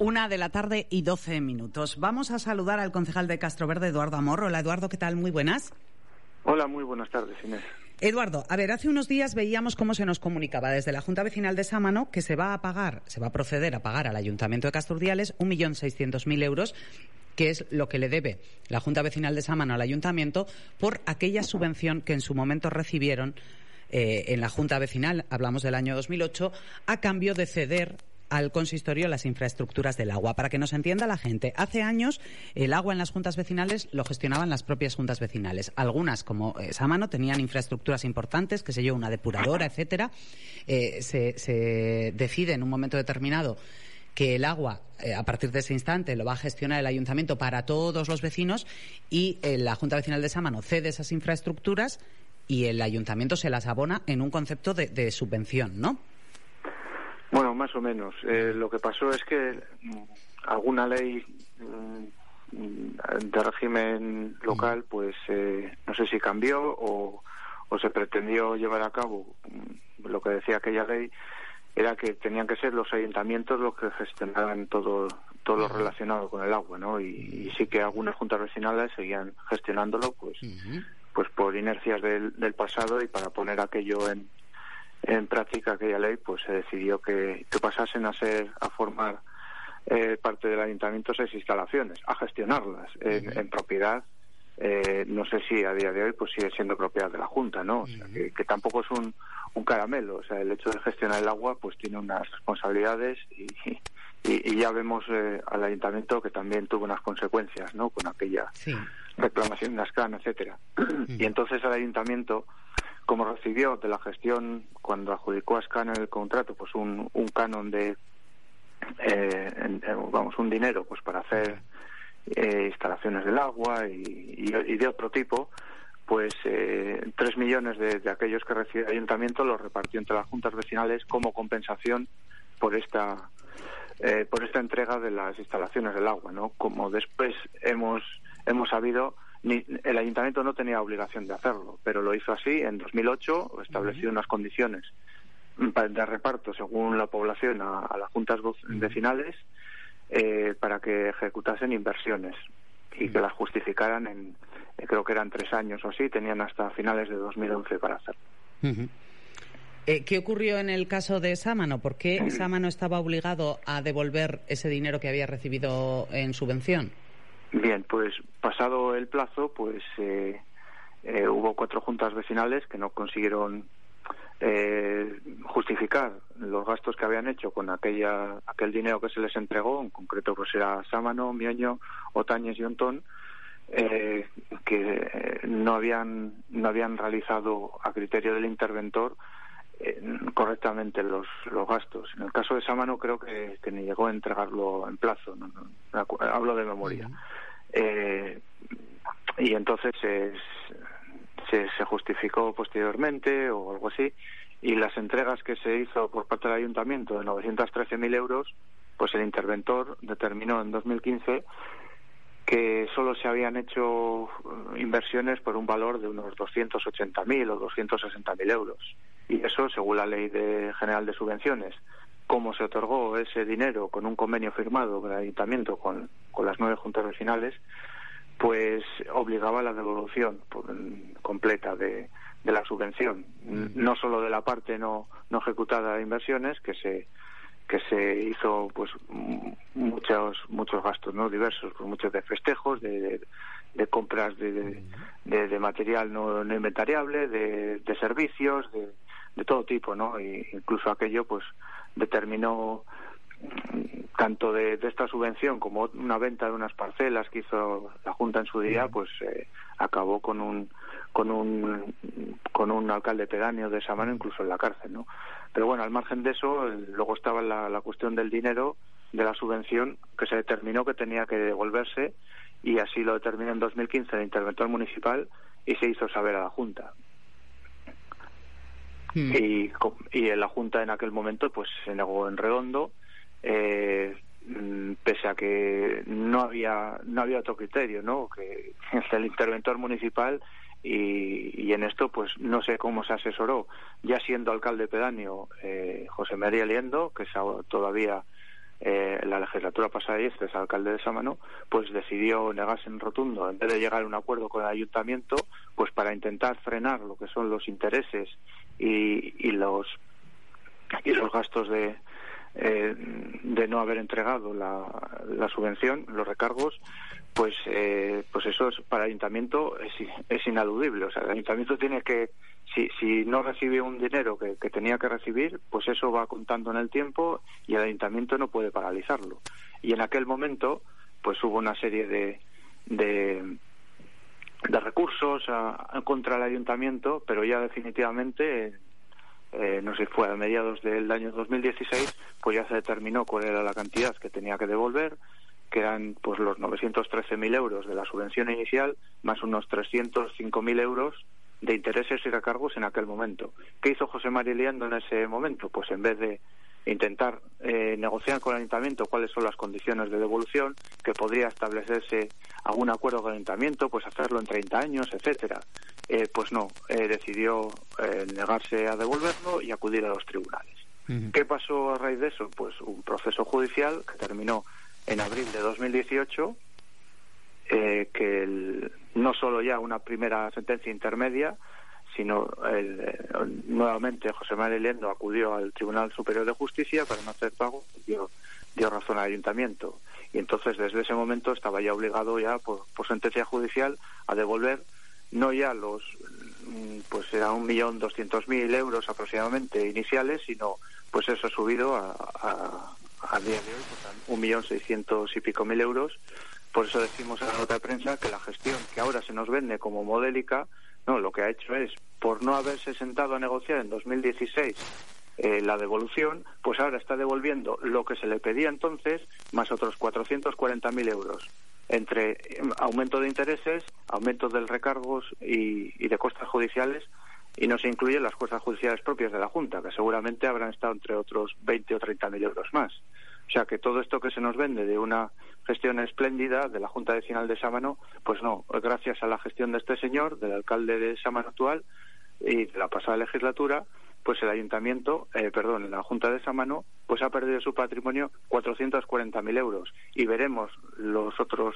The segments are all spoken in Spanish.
Una de la tarde y doce minutos. Vamos a saludar al concejal de Castroverde, Eduardo Amorro. Hola, Eduardo, ¿qué tal? Muy buenas. Hola, muy buenas tardes, Inés. Eduardo, a ver, hace unos días veíamos cómo se nos comunicaba desde la Junta Vecinal de Sámano que se va a pagar, se va a proceder a pagar al Ayuntamiento de Casturdiales un millón seiscientos mil euros que es lo que le debe la Junta Vecinal de Sámano al Ayuntamiento por aquella subvención que en su momento recibieron eh, en la Junta Vecinal, hablamos del año 2008, a cambio de ceder al consistorio las infraestructuras del agua. Para que nos entienda la gente, hace años el agua en las juntas vecinales lo gestionaban las propias juntas vecinales. Algunas, como eh, Sámano, tenían infraestructuras importantes, que se yo, una depuradora, etcétera. Eh, se, decide en un momento determinado que el agua, eh, a partir de ese instante, lo va a gestionar el ayuntamiento para todos los vecinos y la Junta Vecinal de Sámano cede esas infraestructuras y el ayuntamiento se las abona en un concepto de subvención, ¿no? Bueno, más o menos. Eh, lo que pasó es que mm, alguna ley mm, de régimen local, pues eh, no sé si cambió o, o, se pretendió llevar a cabo mm, lo que decía aquella ley era que tenían que ser los ayuntamientos los que gestionaran todo todo lo relacionado con el agua, ¿no? Y, sí que algunas juntas vecinales seguían gestionándolo, pues, pues por inercias del, del pasado y para poner aquello en, en práctica aquella ley, pues se decidió que, que pasasen a ser, a formar eh, parte del ayuntamiento esas instalaciones, a gestionarlas en, propiedad. Eh, no sé si a día de hoy pues sigue siendo propiedad de la Junta, ¿no? O sea, que, tampoco es un, un caramelo. O sea, el hecho de gestionar el agua pues tiene unas responsabilidades y, y, ya vemos eh, al ayuntamiento que también tuvo unas consecuencias, ¿no? Con aquella reclamación de Ascan, etcétera. Y entonces el ayuntamiento como recibió de la gestión cuando adjudicó a Scan el contrato pues un, un canon de eh, vamos un dinero pues para hacer eh, instalaciones del agua y, de otro tipo pues eh, tres millones de, aquellos que recibe el ayuntamiento los repartió entre las juntas vecinales como compensación por esta eh, por esta entrega de las instalaciones del agua no como después hemos hemos sabido ni, el ayuntamiento no tenía obligación de hacerlo, pero lo hizo así en 2008, estableció unas condiciones de reparto según la población a, las juntas vecinales eh, para que ejecutasen inversiones y que las justificaran en, eh, creo que eran tres años o así, tenían hasta finales de 2011 para hacerlo. Eh, ¿Qué ocurrió en el caso de Sámano? ¿Por qué Sámano estaba obligado a devolver ese dinero que había recibido en subvención? Bien, pues pasado el plazo, pues eh, eh, hubo cuatro juntas vecinales que no consiguieron eh, justificar los gastos que habían hecho con aquella aquel dinero que se les entregó, en concreto pues era Sámano, Mioño, Otañez y Ontón, eh, que no habían no habían realizado a criterio del interventor correctamente los, los gastos. En el caso de Sámano creo que, ni llegó a entregarlo en plazo, no, hablo de memoria. Eh, y entonces se, se, justificó posteriormente o algo así y las entregas que se hizo por parte del ayuntamiento de 913.000 euros, pues el interventor determinó en 2015 que solo se habían hecho eh, inversiones por un valor de unos 280.000 o 260.000 euros. Y eso, según la Ley de General de Subvenciones, como se otorgó ese dinero con un convenio firmado con el ayuntamiento con, con las nueve juntas vecinales, pues obligaba a la devolución completa de, de la subvención, no solo de la parte no, no ejecutada de inversiones, que se que se hizo pues muchos muchos gastos no diversos pues muchos de festejos de, de, compras de, de, material no, no inventariable de, de servicios de, de todo tipo no e incluso aquello pues determinó tanto de, esta subvención como una venta de unas parcelas que hizo la Junta en su día, pues eh, acabó con un con un con un alcalde pedáneo de esa mano incluso en la cárcel, ¿no? Pero bueno, al margen de eso, luego estaba la, la cuestión del dinero de la subvención que se determinó que tenía que devolverse y así lo determinó en 2015 el interventor municipal y se hizo saber a la Junta. Hmm. Y, y la Junta en aquel momento pues se negó en redondo eh, mm, pese a que no había no había otro criterio no que el interventor municipal y, y, en esto pues no sé cómo se asesoró. Ya siendo alcalde pedáneo eh, José María Liendo que es todavía eh, la legislatura pasada y este es alcalde de Sámano, pues decidió negarse en rotundo, en vez de llegar a un acuerdo con el ayuntamiento, pues para intentar frenar lo que son los intereses y, y los y los gastos de, eh, de no haber entregado la, la, subvención, los recargos, pues eh, pues eso es, para el ayuntamiento es, es inaludible. O sea, el ayuntamiento tiene que, si, si no recibe un dinero que, que tenía que recibir, pues eso va contando en el tiempo y el ayuntamiento no puede paralizarlo. Y en aquel momento, pues hubo una serie de, de de recursos contra el ayuntamiento, pero ya definitivamente eh, no sé fue a mediados del año 2016, pues ya se determinó cuál era la cantidad que tenía que devolver, que eran pues los 913.000 euros de la subvención inicial, más unos 305.000 euros de intereses y recargos en aquel momento. ¿Qué hizo José María Liendo en ese momento? Pues en vez de intentar eh, negociar con el ayuntamiento cuáles son las condiciones de devolución, que podría establecerse algún acuerdo con el ayuntamiento, pues hacerlo en 30 años, etcétera. Eh, pues no, eh, decidió eh, negarse a devolverlo y acudir a los tribunales. ¿Qué pasó a raíz de eso? Pues un proceso judicial que terminó en abril de 2018, que no solo ya una primera sentencia intermedia, sino nuevamente José María Lendo acudió al Tribunal Superior de Justicia para no hacer pago, dio, dio razón al ayuntamiento. Y entonces desde ese momento estaba ya obligado ya por, por sentencia judicial a devolver no ya los mm, pues era un millón doscientos mil euros aproximadamente iniciales sino pues eso ha subido a, a, día de hoy pues, un millón seiscientos y pico mil euros por eso decimos en la nota de prensa que la gestión que ahora se nos vende como modélica no lo que ha hecho es por no haberse sentado a negociar en 2016 eh, la devolución, pues ahora está devolviendo lo que se le pedía entonces más otros 440.000 euros entre em, aumento de intereses, aumento de recargos y, de costas judiciales y no se incluyen las costas judiciales propias de la Junta, que seguramente habrán estado entre otros 20 o 30 mil euros más. O sea que todo esto que se nos vende de una gestión espléndida de la Junta Vecinal de Sámano, pues no, gracias a la gestión de este señor, del alcalde de Sámano actual y de la pasada legislatura, pues el ayuntamiento, eh, perdón, la Junta de Samano, pues ha perdido su patrimonio 440.000 euros y veremos los otros,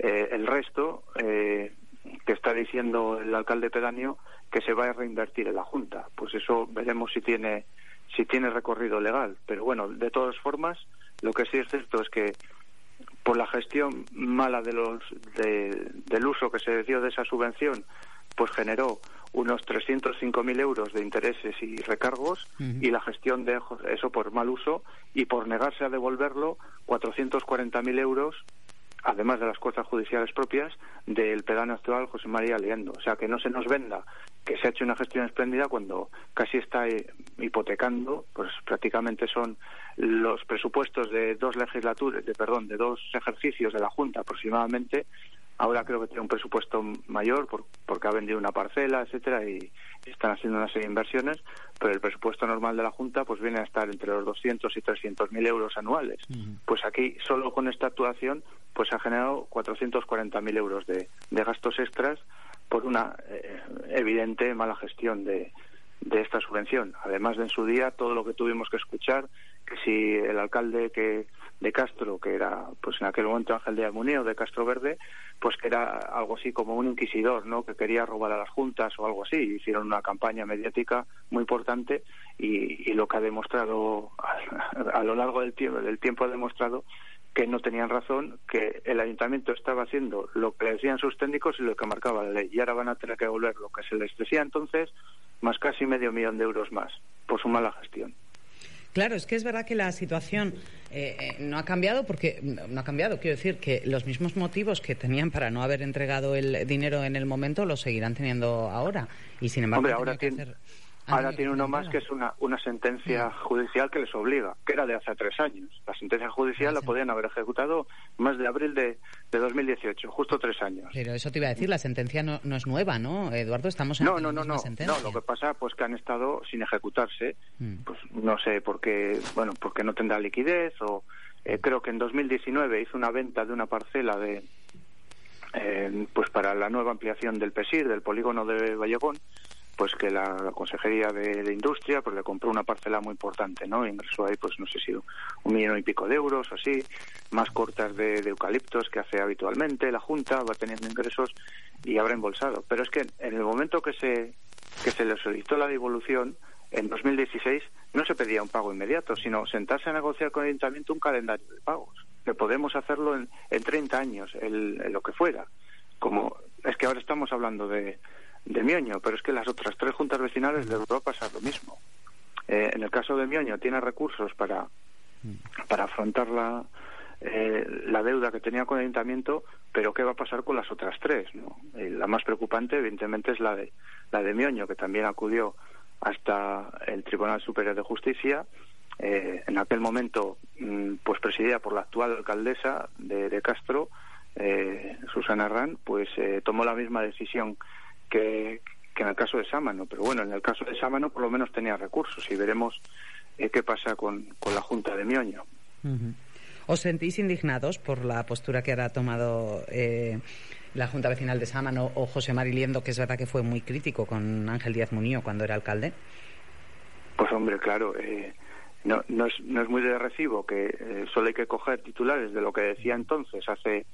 eh, el resto eh, que está diciendo el alcalde pedáneo que se va a reinvertir en la Junta. Pues eso veremos si tiene si tiene recorrido legal. Pero bueno, de todas formas, lo que sí es cierto es que por la gestión mala de los del uso que se dio de esa subvención, pues generó unos 305.000 euros de intereses y recargos y la gestión de eso por mal uso y por negarse a devolverlo 440.000 euros además de las costas judiciales propias del pedano actual José María Leendo. O sea, que no se nos venda que se ha hecho una gestión espléndida cuando casi está eh, hipotecando, pues prácticamente son los presupuestos de dos legislaturas, de perdón, de dos ejercicios de la Junta aproximadamente Ahora creo que tiene un presupuesto mayor porque ha vendido una parcela, etcétera, y, están haciendo una serie de inversiones, pero el presupuesto normal de la Junta pues viene a estar entre los 200 y 300 mil euros anuales. Pues aquí, solo con esta actuación, pues ha generado 440 mil euros de, gastos extras por una eh, evidente mala gestión de, de esta subvención. Además de en su día todo lo que tuvimos que escuchar, que si el alcalde que de Castro, que era pues en aquel momento Ángel de Armonía de Castro Verde, pues que era algo así como un inquisidor, ¿no? Que quería robar a las juntas o algo así. Hicieron una campaña mediática muy importante y, lo que ha demostrado a, lo largo del tiempo, del tiempo ha demostrado que no tenían razón, que el ayuntamiento estaba haciendo lo que decían sus técnicos y lo que marcaba la ley. Y ahora van a tener que devolver lo que se les decía entonces, más casi medio millón de euros más, por su mala gestión. Claro, es que es verdad que la situación eh, eh, no ha cambiado porque no ha cambiado. Quiero decir que los mismos motivos que tenían para no haber entregado el dinero en el momento los seguirán teniendo ahora. Y sin embargo, ahora, Ahora tiene uno más que es una, una sentencia judicial que les obliga, que era de hace tres años. La sentencia judicial la podían haber ejecutado más de abril de, de 2018, justo tres años. Pero eso te iba a decir, la sentencia no, no es nueva, ¿no, Eduardo? Estamos en no, no, no, no, sentencia. no. Lo que pasa pues que han estado sin ejecutarse, Mm. pues no sé por qué, bueno, porque no tendrá liquidez o eh, creo que en 2019 hizo una venta de una parcela de eh, pues para la nueva ampliación del PESIR, del polígono de Vallegón, pues que la, Consejería de, Industria pues le compró una parcela muy importante, ¿no? Ingresó ahí, pues no sé si un millón y pico de euros o así, más cortas de, eucaliptos que hace habitualmente la Junta, va teniendo ingresos y habrá embolsado. Pero es que en el momento que se, que se le solicitó la devolución, en 2016 no se pedía un pago inmediato, sino sentarse a negociar con el ayuntamiento un calendario de pagos. Que podemos hacerlo en, en 30 años, el, lo que fuera. Como es que ahora estamos hablando de, de Mioño, pero es que las otras tres juntas vecinales de Europa pasa lo mismo. Eh, en el caso de Mioño tiene recursos para, para afrontar la, eh, la deuda que tenía con el ayuntamiento, pero ¿qué va a pasar con las otras tres? ¿no? Eh, la más preocupante, evidentemente, es la de, la de Mioño, que también acudió hasta el Tribunal Superior de Justicia. Eh, en aquel momento, mm, pues presidida por la actual alcaldesa de, Castro, eh, Susana Arran, pues eh, tomó la misma decisión que, que en el caso de Sámano. Pero bueno, en el caso de Sámano por lo menos tenía recursos y veremos eh, qué pasa con, con la Junta de Mioño. ¿Os sentís indignados por la postura que ahora ha tomado eh, la Junta Vecinal de Sámano o José Mariliendo, que es verdad que fue muy crítico con Ángel Díaz Muñoz cuando era alcalde? Pues hombre, claro, eh, no, no, es, no es muy de recibo que eh, solo hay que coger titulares de lo que decía entonces, hace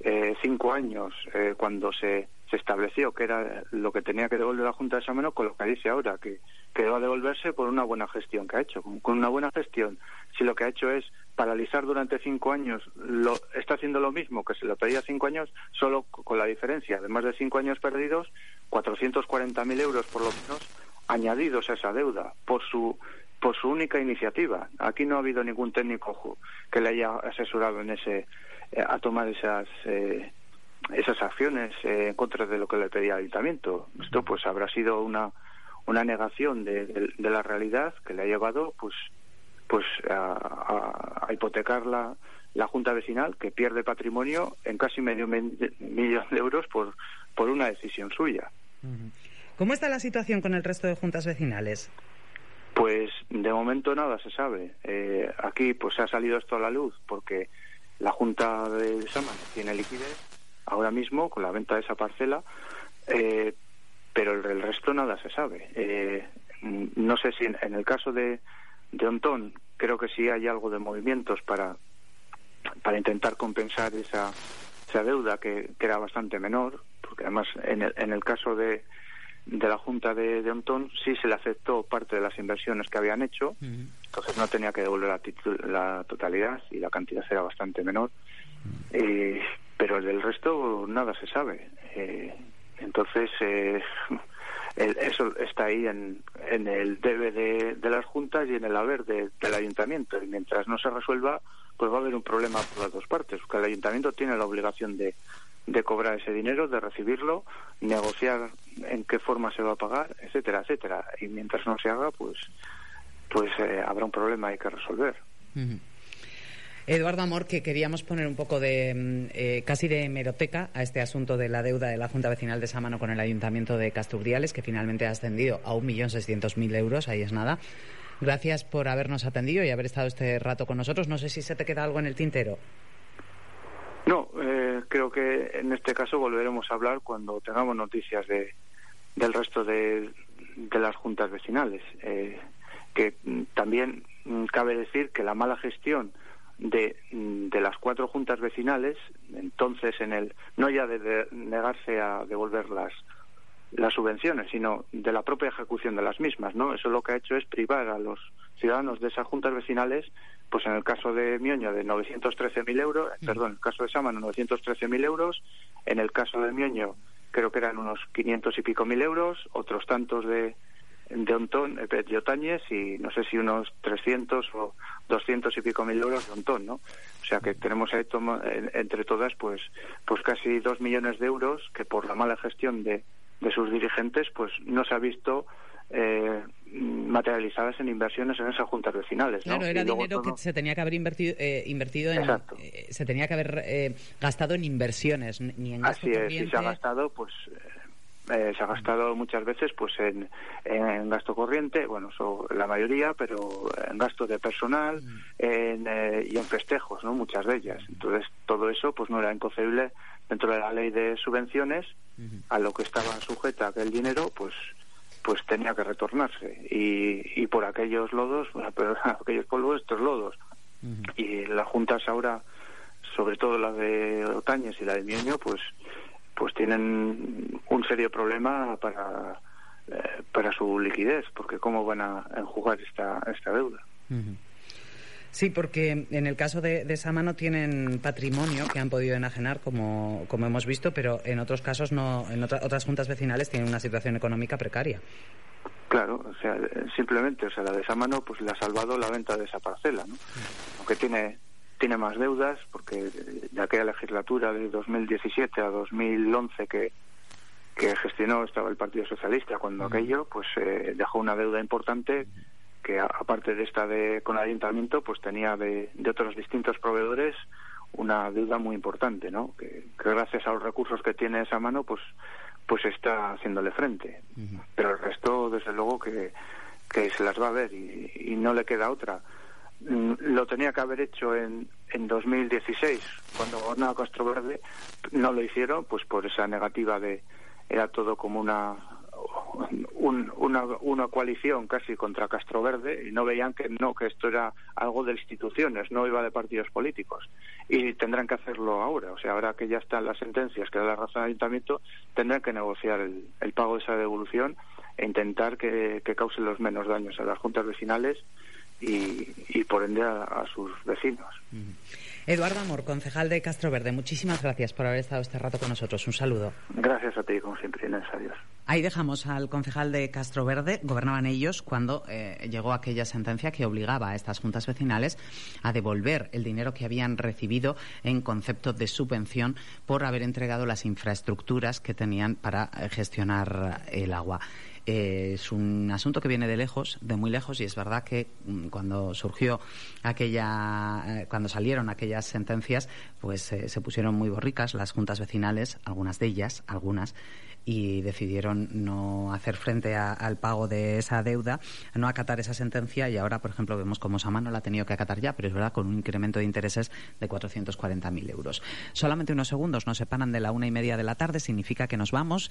eh, cinco años, eh, cuando se, se estableció que era lo que tenía que devolver la Junta de Sámano, con lo que dice ahora, que, que va a devolverse por una buena gestión que ha hecho. Con, una buena gestión, si lo que ha hecho es paralizar durante cinco años, lo, está haciendo lo mismo que se lo pedía cinco años, solo con la diferencia de más de cinco años perdidos, 440.000 euros por lo menos añadidos a esa deuda por su por su única iniciativa. Aquí no ha habido ningún técnico que le haya asesorado en ese a tomar esas eh, esas acciones eh, en contra de lo que le pedía el ayuntamiento. Esto pues habrá sido una una negación de, de- de la realidad que le ha llevado pues pues a, a- a hipotecar la, la junta vecinal que pierde patrimonio en casi medio men- millón de euros por por una decisión suya. ¿Cómo está la situación con el resto de juntas vecinales? Pues de momento nada se sabe. Eh, aquí pues ha salido esto a la luz porque la Junta de Sámano tiene liquidez ahora mismo con la venta de esa parcela, eh, pero el, el resto nada se sabe. Eh, no sé si en, en el caso de, de Ontón creo que sí hay algo de movimientos para, para intentar compensar esa, esa deuda que, que era bastante menor, porque además en el, en el caso de, de la Junta de, de Ontón sí se le aceptó parte de las inversiones que habían hecho, entonces no tenía que devolver la, la totalidad y la cantidad era bastante menor. Eh, pero del resto nada se sabe. Eh, entonces, eh, el- eso está ahí en, en el debe de, de las juntas y en el haber de- del ayuntamiento. Y mientras no se resuelva, pues va a haber un problema por las dos partes, porque el ayuntamiento tiene la obligación de, de cobrar ese dinero, de recibirlo, negociar en qué forma se va a pagar, etcétera, etcétera. Y mientras no se haga, pues, pues eh, habrá un problema hay que resolver. Eduardo Amor, que queríamos poner un poco de mm, eh, casi de hemeroteca a este asunto de la deuda de la Junta Vecinal de Sámano con el Ayuntamiento de Casturdiales, que finalmente ha ascendido a 1.600.000 euros, ahí es nada. Gracias por habernos atendido y haber estado este rato con nosotros. No sé si se te queda algo en el tintero. No, eh, creo que en este caso volveremos a hablar cuando tengamos noticias de, del resto de, de las juntas vecinales. Eh, que también cabe decir que la mala gestión de, de las cuatro juntas vecinales, entonces en el no ya de negarse a devolver las las subvenciones, sino de la propia ejecución de las mismas, ¿no? Eso lo que ha hecho es privar a los ciudadanos de esas juntas vecinales, pues en el caso de Mioño de 913.000 euros, perdón, en el caso de Sámano 913.000 euros, en el caso de Mioño creo que eran unos 500 y pico mil euros, otros tantos de de Ontón, eh, de Otañez y no sé si unos 300 o 200 y pico mil euros de Ontón, ¿no? O sea que tenemos ahí toma- en- entre todas pues pues casi dos millones de euros que por la mala gestión de, de sus dirigentes pues no se ha visto eh, materializadas en inversiones en esas juntas vecinales. Claro, era dinero que se tenía que haber invertido, eh, invertido en. Eh, se tenía que haber eh, gastado en inversiones, ni en gasto Así es, y se ha gastado, pues. Eh, se ha gastado muchas veces pues en, en gasto corriente, bueno, la mayoría, pero en gasto de personal en, y en festejos, ¿no? Muchas de ellas. Entonces, todo eso pues no era inconcebible dentro de la ley de subvenciones, a lo que estaba sujeta aquel dinero, pues pues tenía que retornarse y, y por aquellos lodos, bueno, pero aquellos polvos, estos lodos. Y las juntas ahora, sobre todo la de Otañez y la de Mioño, pues pues tienen un serio problema para eh, para su liquidez, porque cómo van a enjugar esta esta deuda. Sí, porque en el caso de, de Sama no tienen patrimonio que han podido enajenar, como, como hemos visto, pero en otros casos, no, en otras juntas vecinales tienen una situación económica precaria. Claro, o sea, simplemente, o sea, la de Samano pues le ha salvado la venta de esa parcela, ¿no? Aunque tiene tiene más deudas porque de aquella legislatura de 2017 a 2011 que que gestionó estaba el Partido Socialista cuando aquello pues eh, dejó una deuda importante que aparte de esta de con el ayuntamiento, pues tenía de, de otros distintos proveedores una deuda muy importante, ¿no? Que, gracias a los recursos que tiene esa mano, pues pues está haciéndole frente. Pero el resto, desde luego, que, que se las va a ver y, y no le queda otra. Mm, lo tenía que haber hecho en, en 2016, cuando gobernaba Castro Verde, no lo hicieron, pues por esa negativa de era todo como una una, una coalición casi contra Castro Verde y no veían que no, que esto era algo de instituciones, no iba de partidos políticos. Y tendrán que hacerlo ahora, o sea, ahora que ya están las sentencias que da la razón al ayuntamiento, tendrán que negociar el, el pago de esa devolución e intentar que, que cause los menos daños a las juntas vecinales y, y por ende a, sus vecinos. Eduardo Amor, concejal de Castro Verde, muchísimas gracias por haber estado este rato con nosotros. Un saludo. Gracias a ti, como siempre, Inés. Adiós. Ahí dejamos al concejal de Castro Verde. Gobernaban ellos cuando eh, llegó aquella sentencia que obligaba a estas juntas vecinales a devolver el dinero que habían recibido en concepto de subvención por haber entregado las infraestructuras que tenían para eh, gestionar el agua. Eh, es un asunto que viene de lejos, de muy lejos, y es verdad que mm, cuando surgió aquella, eh, cuando salieron aquellas sentencias, pues eh, se pusieron muy borricas las juntas vecinales, algunas de ellas, algunas, y decidieron no hacer frente al pago de esa deuda, no acatar esa sentencia y ahora, por ejemplo, vemos como Samano la ha tenido que acatar ya, pero es verdad, con un incremento de intereses de 440.000 euros. Solamente unos segundos nos separan de la una y media de la tarde, significa que nos vamos.